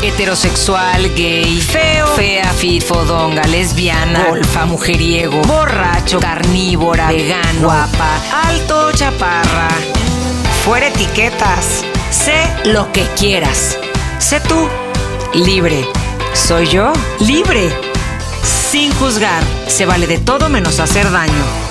Heterosexual, gay, feo, fea, fit, fodonga, lesbiana, golfa, mujeriego, borracho, carnívora, vegano, guapa, alto, chaparra. Fuera etiquetas. Sé lo que quieras. Sé tú. Libre. Soy yo. Libre. Sin juzgar. Se vale de todo menos hacer daño.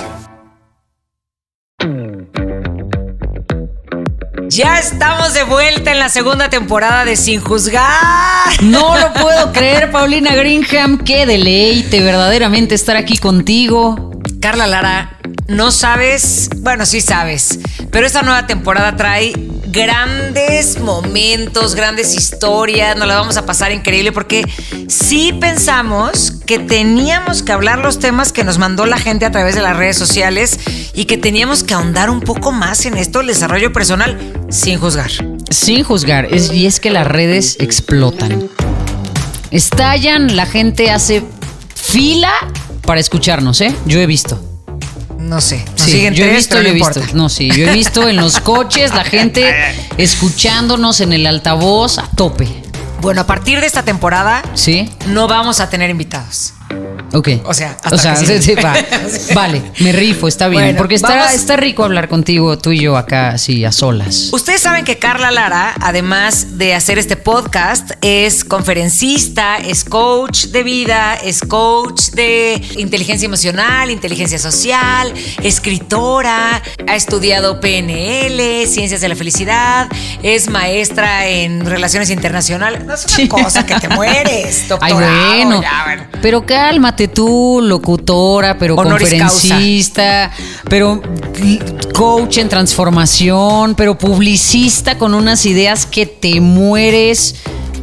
Ya estamos de vuelta en la segunda temporada de Sin Juzgar. No lo puedo creer, Paulina Greenham. Qué deleite verdaderamente estar aquí contigo. Carla Lara, no sabes, bueno, sí sabes, pero esta nueva temporada trae grandes momentos, grandes historias, nos la vamos a pasar increíble porque sí pensamos que teníamos que hablar los temas que nos mandó la gente a través de las redes sociales y que teníamos que ahondar un poco más en esto del desarrollo personal sin juzgar. Sin juzgar, es, y es que las redes explotan. Estallan, la gente hace fila para escucharnos, ¿eh? Yo he visto. No sé. nos Sí, siguen yo he tres, visto, pero yo he no visto. No, sí, yo he visto en los coches la gente escuchándonos en el altavoz a tope. Bueno, a partir de esta temporada ¿Sí? no vamos a tener invitados. Ok. O sea, hasta que sí, va. Vale, me rifo, está bien. Bueno, porque está, está rico hablar contigo, tú y yo acá, así, a solas. Ustedes saben que Carla Lara, además de hacer este podcast, es conferencista, es coach de vida, es coach de inteligencia emocional, inteligencia social, escritora, ha estudiado PNL, ciencias de la felicidad, es maestra en relaciones internacionales. No es una Sí. cosa que te mueres, Ay, doctorado, bueno. ya, bueno. Pero cálmate tú, locutora, pero Honoris conferencista, pero coach en transformación, pero publicista con unas ideas que te mueres.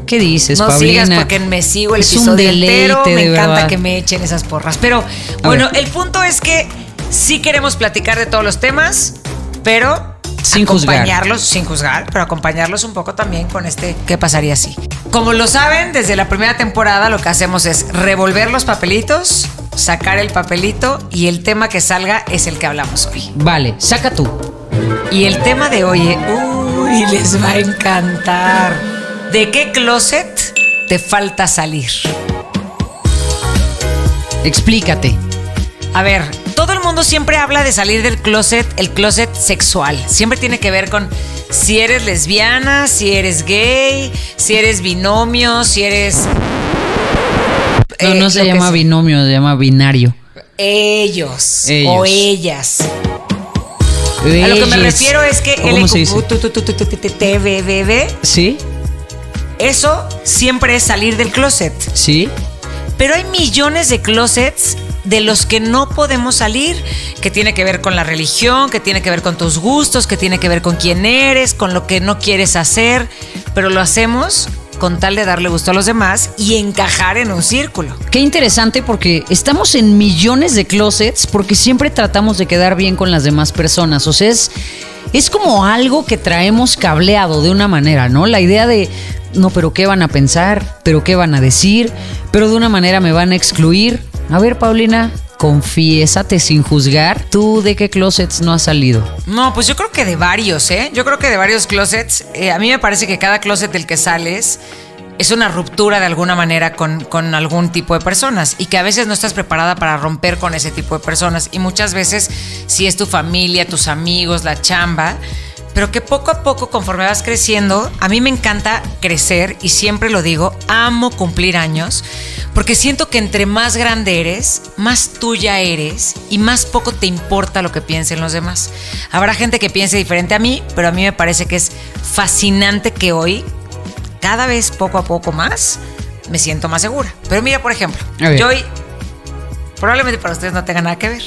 ¿Qué dices, No Paulina? sigas porque me sigo el Es un episodio deleite, entero. Me de encanta verdad. que me echen esas porras. Pero bueno, el punto es que sí queremos platicar de todos los temas, pero Sin juzgar. acompañarlos sin juzgar, pero acompañarlos un poco también con este qué pasaría si. Como lo saben, desde la primera temporada lo que hacemos es revolver los papelitos, sacar el papelito y el tema que salga es el que hablamos hoy. Vale, saca tú. Y el tema de hoy, uy, les va a encantar. ¿De qué closet te falta salir? Explícate. A ver, mundo siempre habla de salir del closet, el closet sexual. Siempre tiene que ver con si eres lesbiana, si eres gay, si eres binomio, si eres... No, eh, no se lo que llama binomio, se llama binario. Ellos, Ellos. o ellas. A lo que me refiero es que ¿O ¿Cómo se? LQTBBB, ¿Sí? eso siempre es salir del closet. ¿Sí? Pero hay millones de closets de los que no podemos salir, que tiene que ver con la religión, que tiene que ver con tus gustos, que tiene que ver con quién eres, con lo que no quieres hacer, pero lo hacemos con tal de darle gusto a los demás y encajar en un círculo. Qué interesante porque estamos en millones de closets porque siempre tratamos de quedar bien con las demás personas. O sea, es, es como algo que traemos cableado de una manera, ¿no? La idea de, no, pero ¿qué van a pensar? ¿Pero qué van a decir? ¿Pero de una manera me van a excluir? A ver, Paulina, confiésate sin juzgar. ¿Tú de qué closets no has salido? No, pues yo creo que de varios, ¿eh? Yo creo que de varios closets. Eh, a mí me parece que cada closet del que sales es una ruptura de alguna manera con, con algún tipo de personas y que a veces no estás preparada para romper con ese tipo de personas. Y muchas veces, si es tu familia, tus amigos, la chamba, pero que poco a poco, conforme vas creciendo, a mí me encanta crecer y siempre lo digo, amo cumplir años, porque siento que entre más grande eres, más tuya eres y más poco te importa lo que piensen los demás. Habrá gente que piense diferente a mí, pero a mí me parece que es fascinante que hoy, cada vez poco a poco más, me siento más segura. Pero mira, por ejemplo, yo hoy, probablemente para ustedes no tenga nada que ver.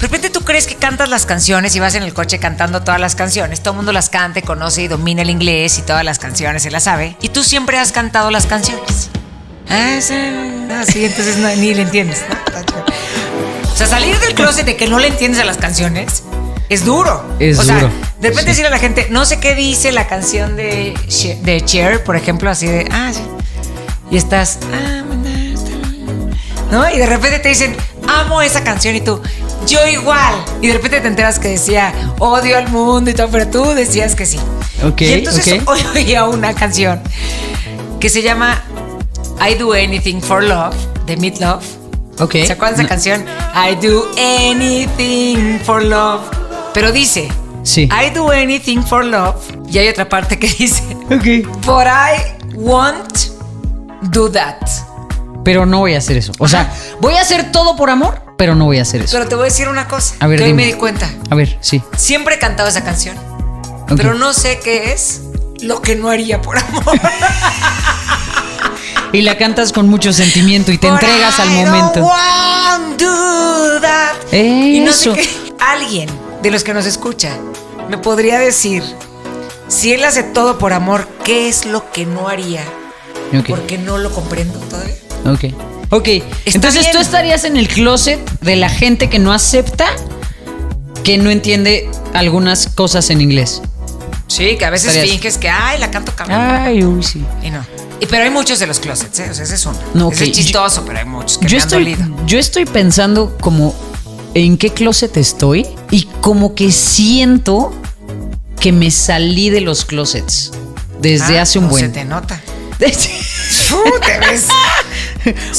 De repente tú crees que cantas las canciones y vas en el coche cantando todas las canciones. Todo el mundo las canta, y conoce y domina el inglés y todas las canciones se las sabe. Y tú siempre has cantado las canciones. Ah, sí, ah, sí, entonces no, ni le entiendes. ¿no? O sea, salir del closet de que no le entiendes a las canciones es duro. Es o sea, duro, de repente sí. decirle a la gente, no sé qué dice la canción de, Cher- de Cher, por ejemplo, así de, ah, sí. Y estás, ah, ¿no? Y de repente te dicen, amo esa canción y tú, yo igual. Y de repente te enteras que decía, odio al mundo y todo, pero tú decías que sí. Ok, y entonces ok. hoy oía una canción que se llama I Do Anything for Love de Meat Love. Ok. ¿Se acuerdan de esa canción? I do anything for love. Pero dice, Sí. I do anything for love. Y hay otra parte que dice, Ok. But I won't do that. Pero no voy a hacer eso. O sea, voy a hacer todo por amor, pero no voy a hacer eso. Pero te voy a decir una cosa. A ver, que hoy me di cuenta. A ver, sí. Siempre he cantado esa canción. Pero no sé qué es lo que no haría por amor. Y la cantas con mucho sentimiento y te But entregas al momento. don't do that. Y no sé qué. Alguien de los que nos escucha me podría decir, si él hace todo por amor, ¿qué es lo que no haría? Ok. Porque no lo comprendo todavía. Ok. Ok. Entonces bien. tú estarías en el closet de la gente que no acepta que no entiende algunas cosas en inglés. Sí, que a veces Estarías- finges que, ay, la canto cabrón. Ay, uy, sí. Y no. Y, pero hay muchos de los closets, ¿eh? O sea, ese es uno. No, Ese ok. es chistoso, pero hay muchos que Yo me han estoy, dolido. yo estoy pensando como en qué closet estoy y como que siento que me salí de los closets desde Ah, hace un no buen. Se te nota. Uh, te ves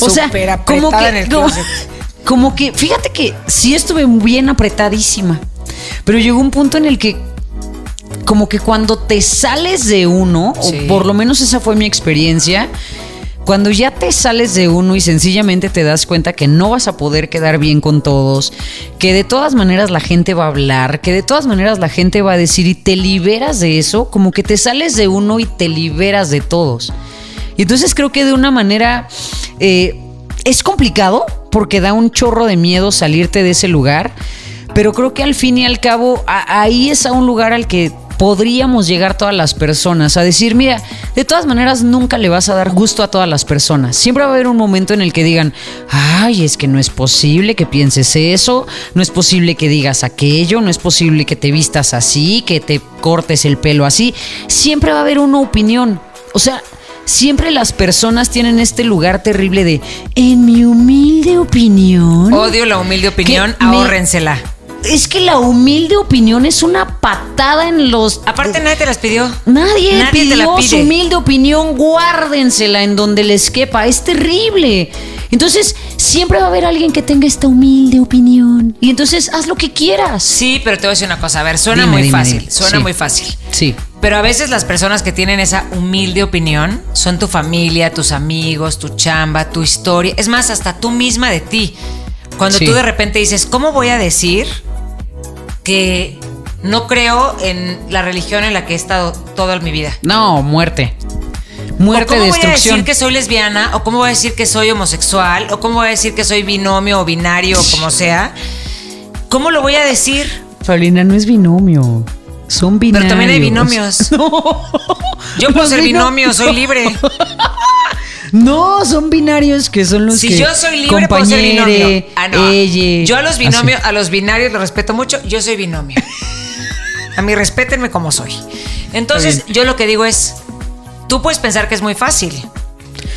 o sea, como que, en el como, que, fíjate que sí estuve bien apretadísima, pero llegó un punto en el que como que cuando te sales de uno, Sí. o por lo menos esa fue mi experiencia, cuando ya te sales de uno y sencillamente te das cuenta que no vas a poder quedar bien con todos, que de todas maneras la gente va a hablar, que de todas maneras la gente va a decir y te liberas de eso, como que te sales de uno y te liberas de todos. Entonces creo que de una manera eh, es complicado porque da un chorro de miedo salirte de ese lugar, pero creo que al fin y al cabo ahí es a un lugar al que podríamos llegar todas las personas a decir, mira, de todas maneras nunca le vas a dar gusto a todas las personas. Siempre va a haber un momento en el que digan, ay, es que no es posible que pienses eso, no es posible que digas aquello, no es posible que te vistas así, que te cortes el pelo así. Siempre va a haber una opinión. O sea, siempre las personas tienen este lugar terrible de, en mi humilde opinión. Odio la humilde opinión, Que me- ahórrensela. Es que la humilde opinión es una patada en los. Aparte, nadie te las pidió. Nadie, Nadie te la pide. su humilde opinión, guárdensela en donde les quepa. Es terrible. Entonces, siempre va a haber alguien que tenga esta humilde opinión. Y entonces, haz lo que quieras. Sí, pero te voy a decir una cosa. A ver, suena Dime, muy dime, fácil. dime. Suena Sí. muy fácil. Sí. Pero a veces las personas que tienen esa humilde opinión son tu familia, tus amigos, tu chamba, tu historia. Es más, hasta tú misma de ti. Cuando Sí. tú de repente dices, ¿cómo voy a decir que no creo en la religión en la que he estado toda mi vida? No, muerte. Muerte, ¿O cómo voy a destrucción. decir que soy lesbiana? ¿O cómo voy a decir que soy homosexual? ¿O cómo voy a decir que soy binomio o binario o como sea? ¿Cómo lo voy a decir? Paulina, no es binomio. Son binarios. Pero también hay binomios. No. Yo puedo Los ser binomio, binomios. soy libre. No, son binarios que son los Si que. yo soy libre, puedo ser binomio. Ah, no. yo a los así. binomios, a los binarios los respeto mucho. Yo soy binomio. a mí respétenme como soy. Entonces, yo lo que digo es, tú puedes pensar que es muy fácil.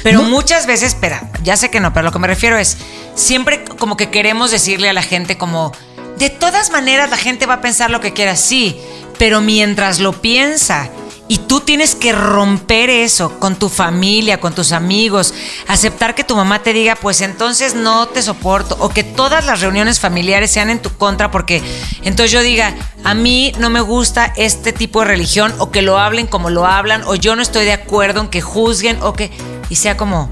Pero No. muchas veces, espera, ya sé que no, pero lo que me refiero es, siempre como que queremos decirle a la gente como, de todas maneras la gente va a pensar lo que quiera, sí, pero mientras lo piensa y tú tienes que romper eso con tu familia, con tus amigos, aceptar que tu mamá te diga, pues entonces no te soporto, o que todas las reuniones familiares sean en tu contra, porque entonces yo diga, a mí no me gusta este tipo de religión, o que lo hablen como lo hablan, o yo no estoy de acuerdo en que juzguen, o que, y sea como,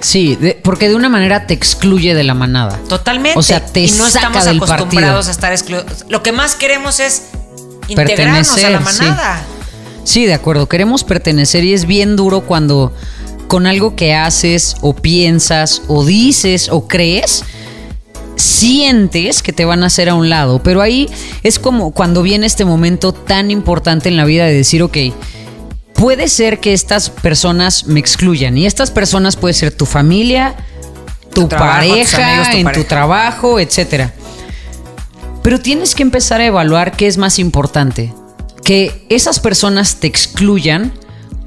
Sí, de- porque de una manera te excluye de la manada. totalmente. O sea, te y no saca estamos del acostumbrados partido. a estar excluidos. Lo que más queremos es integrarnos a Pertenecer, la sí. manada. Sí, de acuerdo. Queremos pertenecer y es bien duro cuando con algo que haces o piensas o dices o crees, sientes que te van a hacer a un lado. Pero ahí es como cuando viene este momento tan importante en la vida de decir, ok, puede ser que estas personas me excluyan. Y estas personas puede ser tu familia, tu, Tu trabajo, tus pareja, amigos, tu en tu trabajo, etcétera. Pero tienes que empezar a evaluar qué es más importante. Que esas personas te excluyan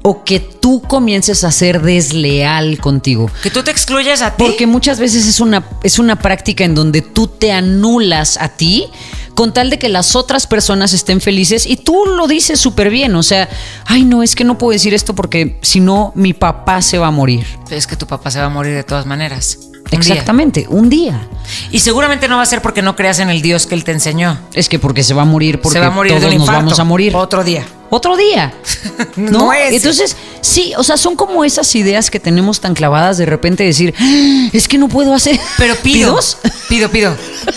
o que tú comiences a ser desleal contigo. Que tú te excluyas a ti. Porque muchas veces es una, es una práctica en donde tú te anulas a ti con tal de que las otras personas estén felices y tú lo dices súper bien, o sea, ay no, es que no puedo decir esto porque si no mi papá se va a morir. Es que tu papá se va a morir de todas maneras. Un Exactamente, día. un día. Y seguramente no va a ser porque no creas en el Dios que él te enseñó. Es que porque se va a morir, porque se va a morir todos nos vamos a morir. Otro día. Otro día. ¿No? No es. Entonces, sí, o sea, son como esas ideas que tenemos tan clavadas de repente decir, "Ah, es que no puedo hacer. Pero pido. ¿Pidos? Pido, pido.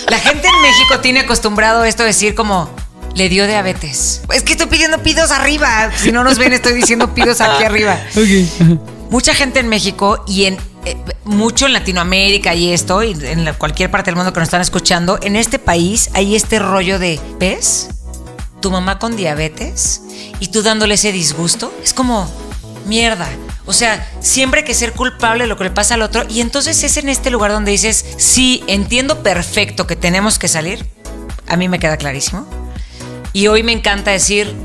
La gente en México tiene acostumbrado esto de decir como. Le dio diabetes. Es que estoy pidiendo pidos arriba. Si no nos ven, estoy diciendo pidos aquí arriba. Mucha gente en México y en eh, mucho en Latinoamérica y esto, y en cualquier parte del mundo que nos están escuchando, en este país hay este rollo de, ¿ves? Tu mamá con diabetes y tú dándole ese disgusto. Es como, mierda. O sea, siempre hay que ser culpable de lo que le pasa al otro. Y entonces es en este lugar donde dices, sí, entiendo perfecto que tenemos que salir. A mí me queda clarísimo. Y hoy me encanta decir,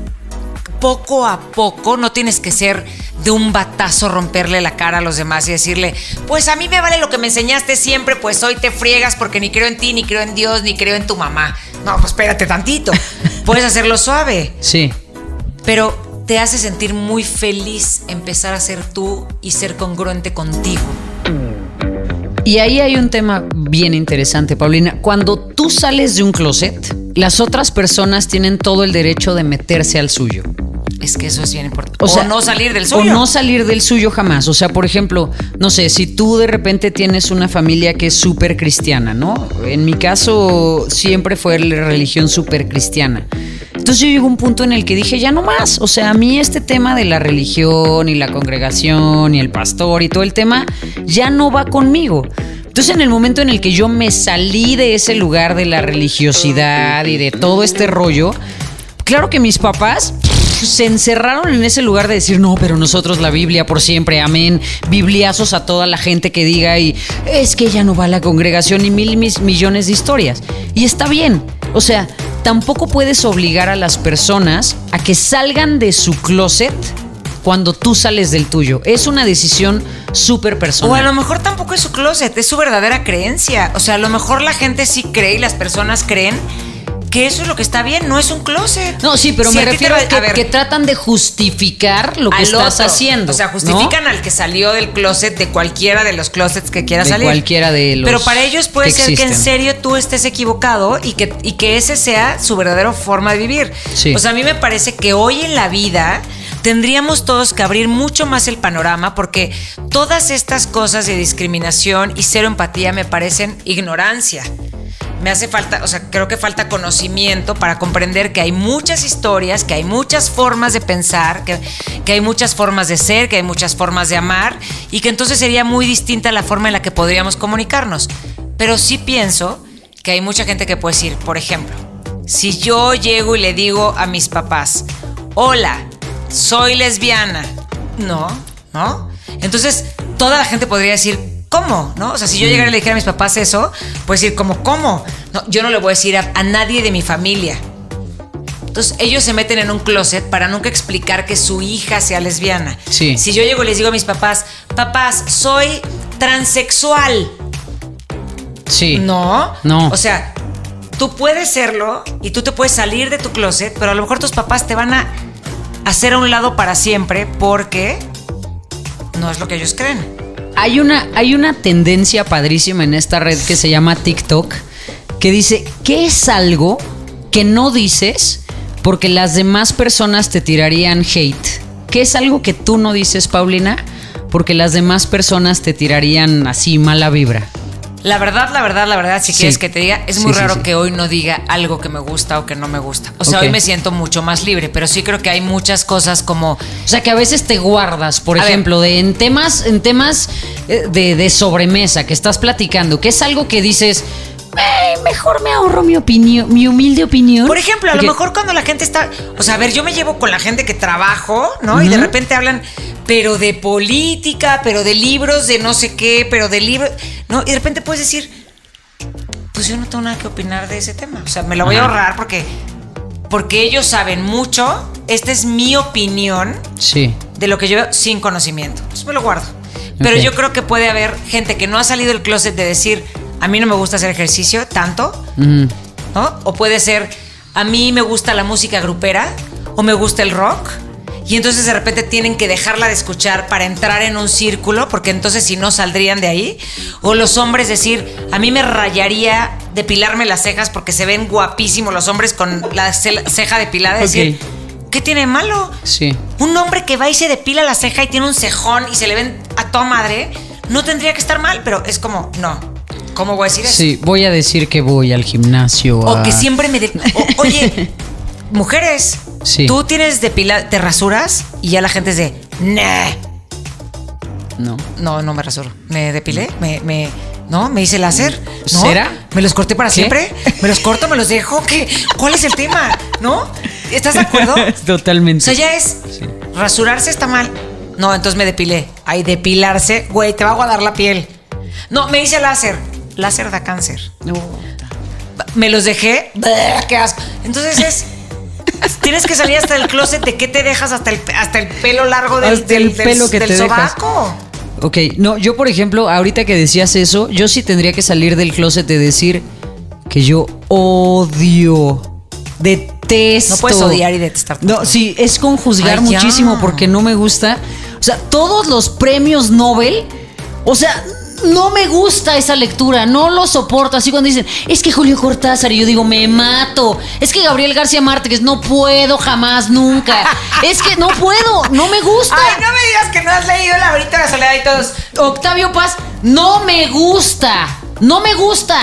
poco a poco, no tienes que ser de un batazo romperle la cara a los demás y decirle, pues a mí me vale lo que me enseñaste siempre, pues hoy te friegas porque ni creo en ti, ni creo en Dios, ni creo en tu mamá. No, pues espérate tantito. Puedes hacerlo suave, Sí. pero te hace sentir muy feliz empezar a ser tú y ser congruente contigo. Y ahí hay un tema bien interesante, Paulina. Cuando tú sales de un closet, las otras personas tienen todo el derecho de meterse al suyo. Es que eso es bien importante. O O, no salir del O suyo. no salir del suyo jamás. O sea, por ejemplo, no sé, si tú de repente tienes una familia que es súper cristiana, ¿no? En mi caso siempre fue la religión súper cristiana. Entonces yo llegó un punto en el que dije, ya no más. O sea, a mí este tema de la religión y la congregación y el pastor y todo el tema ya no va conmigo. Entonces en el momento en el que yo me salí de ese lugar de la religiosidad y de todo este rollo, claro que mis papás se encerraron en ese lugar de decir, no, pero nosotros la Biblia por siempre, amén, bibliazos a toda la gente que diga y es que ella no va a la congregación y mil mis millones de historias. Y está bien, o sea, tampoco puedes obligar a las personas a que salgan de su closet cuando tú sales del tuyo. Es una decisión súper O a personal. lo mejor tampoco es su closet, es su verdadera creencia. O sea, a lo mejor la gente sí cree y las personas creen que eso es lo que está bien, no es un closet. No, sí, pero Si me a ti te refiero a que, a ver, que tratan de justificar lo que estás otro. haciendo. O sea, ¿no? justifican al que salió del closet de cualquiera de los closets que quiera De salir. cualquiera de los Pero para ellos puede que ser que en serio tú estés equivocado y que, y que ese sea su verdadera forma de vivir. Sí. O sea, a mí me parece que hoy en la vida tendríamos todos que abrir mucho más el panorama porque todas estas cosas de discriminación y cero empatía me parecen ignorancia. Me hace falta, o sea, creo que falta conocimiento para comprender que hay muchas historias, que hay muchas formas de pensar, que, que hay muchas formas de ser, que hay muchas formas de amar y que entonces sería muy distinta la forma en la que podríamos comunicarnos. Pero sí pienso que hay mucha gente que puede decir, por ejemplo, si yo llego y le digo a mis papás, hola, soy lesbiana, no, ¿no? Entonces toda la gente podría decir, ¿cómo? ¿No? O sea, si yo llegara y le dijera a mis papás eso, pues decir, ¿cómo? ¿Cómo? No, yo no le voy a decir a, a nadie de mi familia. Entonces ellos se meten en un closet para nunca explicar que su hija sea lesbiana. Sí. Si yo llego y les digo a mis papás, papás, soy transexual. Sí. No. No. O sea, tú puedes serlo y tú te puedes salir de tu closet, pero a lo mejor tus papás te van a hacer a un lado para siempre porque no es lo que ellos creen. Hay una, hay una tendencia padrísima en esta red que se llama TikTok que dice, ¿qué es algo que no dices porque las demás personas te tirarían hate? ¿Qué es algo que tú no dices, Paulina, porque las demás personas te tirarían así mala vibra? La verdad, la verdad, la verdad, si Sí. quieres que te diga, es muy sí, sí. que hoy no diga algo que me gusta o que no me gusta. O sea, hoy me siento mucho más libre, pero sí creo que hay muchas cosas como O sea, que a veces te guardas, por A ver. ejemplo, de en temas, en temas eh, de, de sobremesa que estás platicando, que es algo que dices, "Ay, mejor me ahorro mi opinión, mi humilde opinión. Por ejemplo, a Porque- lo mejor cuando la gente está. O sea, a ver, yo me llevo con la gente que trabajo, ¿no? Y de repente hablan, pero de política, pero de libros, de no sé qué, pero de libros. ¿No? Y de repente puedes decir, pues yo no tengo nada que opinar de ese tema. O sea, me lo voy a ahorrar porque. Porque ellos saben mucho. Esta es mi opinión Sí. de lo que yo veo sin conocimiento. Entonces me lo guardo. Pero yo creo que puede haber gente que no ha salido del closet de decir, a mí no me gusta hacer ejercicio tanto, Ujú. ¿no? O puede ser, a mí me gusta la música grupera o me gusta el rock. Y entonces de repente tienen que dejarla de escuchar para entrar en un círculo, porque entonces si no saldrían de ahí. O los hombres decir, a mí me rayaría depilarme las cejas porque se ven guapísimos los hombres con la ce- ceja depilada. Decir, ¿qué tiene de malo? Sí. Un hombre que va y se depila la ceja y tiene un cejón y se le ven a toda madre, no tendría que estar mal, pero es como, no. ¿Cómo voy a decir eso? Sí, voy a decir que voy al gimnasio. O a- que siempre me... de- o- oye, mujeres, Sí. tú tienes depila... te rasuras y ya la gente es de... Nah. No. No, no me rasuro. Me depilé, me... me no, me hice láser. ¿No? ¿Será? ¿Me los corté para ¿Qué? siempre? ¿Me los corto, me los dejo? ¿Qué? ¿Cuál es el tema? ¿No? ¿Estás de acuerdo? O Totalmente. sea, ya es... Rasurarse está mal. No, entonces me depilé. Ay, depilarse, güey, te va a aguadar la piel. No, me hice láser. Láser da cáncer. Me los dejé, qué asco. Entonces es tienes que salir hasta el closet de qué te dejas hasta el hasta el pelo largo del, Hasta el del- del- pelo que del te dejas. sobaco. Ok, no, yo por ejemplo, ahorita que decías eso, yo sí tendría que salir del closet de decir que yo odio, detesto. No puedes odiar y detestar No, todo. sí, es con juzgar Ay, ya. muchísimo porque no me gusta. O sea, todos los premios Nobel, o sea, no me gusta esa lectura, no lo soporto. Así cuando dicen, es que Julio Cortázar, y yo digo, me mato. Es que Gabriel García Márquez, no puedo jamás, nunca. es que no puedo, no me gusta. Ay, no me digas que no has leído El laberinto de la soledad y todos. Octavio Paz, no me gusta. No me gusta.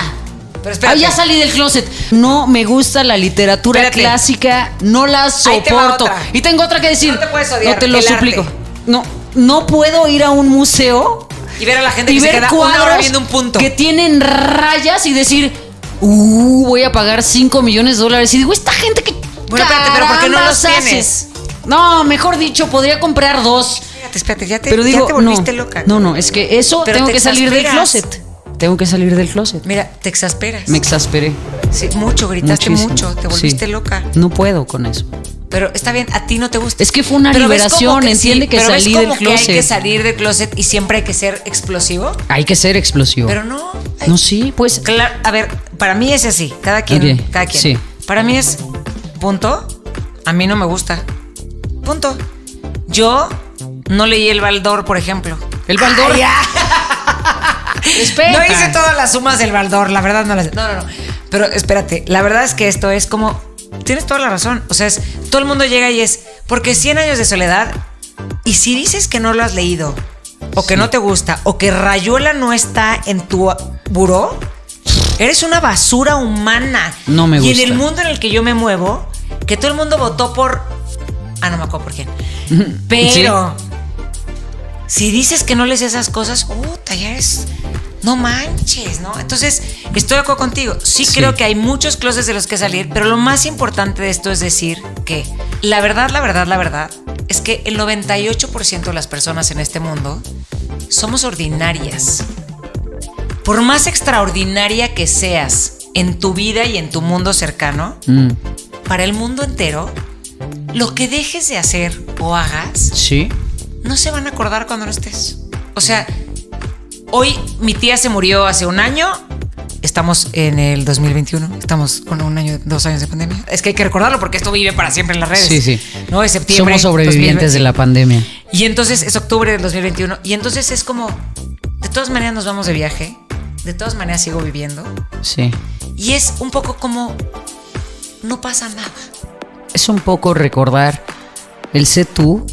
Pero espérate. Ya salí del closet. No me gusta la literatura Espérate. clásica, no la te soporto. Y tengo otra que decir. No te puedes odiar, No te lo suplico. No, no puedo ir a un museo Y ver a la gente y que se ver queda una hora viendo un punto. que tienen rayas y decir, uh, voy a pagar 5 millones de dólares. Y digo, esta gente que. Bueno, espérate, pero ¿por qué no los carambas hace? tienes? No, mejor dicho, podría comprar dos. Espérate, espérate, ya te, Pero ya digo, te volviste no, loca. no, no, es que eso Pero tengo te que salir del closet. Tengo que salir del closet. Mira, te exasperas. Me exasperé. Sí, mucho, gritaste muchísimo. mucho, te volviste Sí. loca. No puedo con eso. Pero está bien, a ti no te gusta. Es que fue una Pero liberación, entiende que pero ves salí del como que hay que closet. salir del closet y siempre hay que ser explosivo. Hay que ser explosivo. Pero no. hay- no, sí, pues. Claro, a ver, para mí es así, cada quien, Ok, cada quien. sí. Para mí es punto, a mí no me gusta. Punto. Yo no leí el Baldor, por ejemplo. El Baldor. Ay. No hice todas las sumas del Baldor, la verdad no las. No, no, no. Pero espérate, la verdad es que esto es como. Tienes toda la razón. O sea, es, todo el mundo llega y es. Porque 100 años de soledad. Y si dices que no lo has leído, o que no te gusta, o que Rayuela no está en tu buró, eres una basura humana. No me Y en gusta. el mundo en el que yo me muevo, que todo el mundo votó por. Ah, no me acuerdo por quién. Pero. Si dices que no lees esas cosas, puta, ya es. No manches, ¿no? Entonces, estoy de acuerdo contigo. Sí, Sí. creo que hay muchos closets de los que salir, pero lo más importante de esto es decir que la verdad, la verdad, la verdad es que el 98% de las personas en este mundo somos ordinarias. Por más extraordinaria que seas en tu vida y en tu mundo cercano, Mm, para el mundo entero, lo que dejes de hacer o hagas sí. no se van a acordar cuando no estés. O sea, hoy mi tía se murió hace un año. Estamos en el 2021. Estamos con un año, dos años de pandemia. Es que hay que recordarlo porque esto vive para siempre en las redes. Sí, sí. No, es septiembre. Somos sobrevivientes 2020. de la pandemia. Y entonces es octubre del 2021. Y entonces es como, de todas maneras nos vamos de viaje. De todas maneras sigo viviendo. Sí. Y es un poco como, no pasa nada. Es un poco recordar el sé tú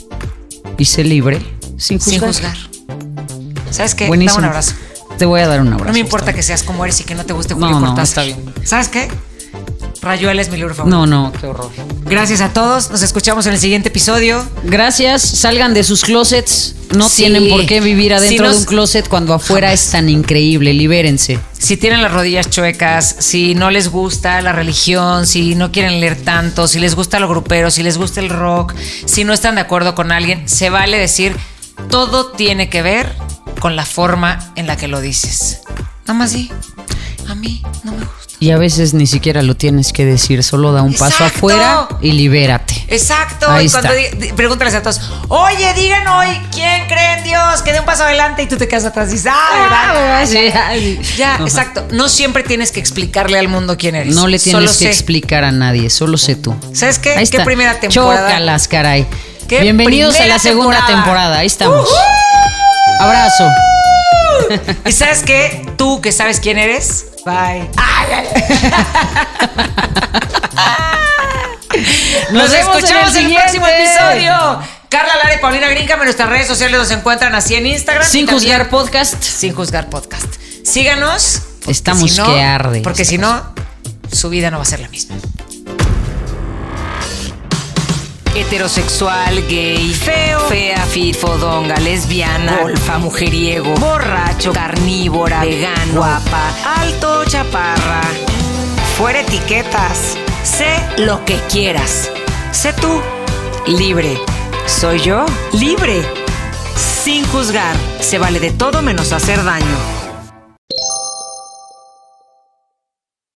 y sé libre sin Sin juzgar. ¿Sabes qué? Buenísimo. Dame un abrazo. Te voy a dar un abrazo. No me importa que seas como eres y que no te guste Julio no, Cortázar. está bien. ¿Sabes qué? Rayuela es mi libro favorito. No, no, qué horror. Gracias a todos. Nos escuchamos en el siguiente episodio. Gracias, salgan de sus closets. No Sí. tienen por qué vivir adentro Si nos- de un closet cuando afuera es tan increíble. Libérense. Si tienen las rodillas chuecas, si no les gusta la religión, si no quieren leer tanto, si les gusta lo grupero, si les gusta el rock, si no están de acuerdo con alguien, se vale decir, todo tiene que ver con la forma en la que lo dices. Nada más di, a mí no me gusta. Y a veces ni siquiera lo tienes que decir, solo da un paso afuera y libérate. Exacto. Ahí y cuando está. di- di- pregúntales a todos, oye, digan hoy, ¿quién cree en Dios? Que dé un paso adelante y tú te quedas atrás y dices, ah, ¿verdad? sí, ay. Ya, exacto. No siempre tienes que explicarle al mundo quién eres. No le tienes Solo que sé. explicar a nadie, solo sé tú. ¿Sabes qué? Ahí ¿Qué está. primera temporada? Chócalas, caray. ¿Qué Bienvenidos a la segunda temporada? temporada. Ahí estamos. ¡Ujú! Abrazo. ¿Y sabes qué? Tú que sabes quién eres. Bye. Ay, ay, ay. Nos Nos, en escuchamos el en el, próximo episodio. Carla Lara y Paulina Grinca en nuestras redes sociales nos encuentran así en Instagram. Sin juzgar podcast. Sin juzgar podcast. Síganos. Estamos si no- que arde. Porque si no, su vida no va a ser la misma. Heterosexual, gay, feo, fea, fit, fodonga, lesbiana, golfa, mujeriego, borracho, carnívora, vegano, guapa, alto, chaparra. Fuera etiquetas. Sé lo que quieras. Sé tú. Libre. Soy yo. Libre. Sin juzgar. Se vale de todo menos hacer daño.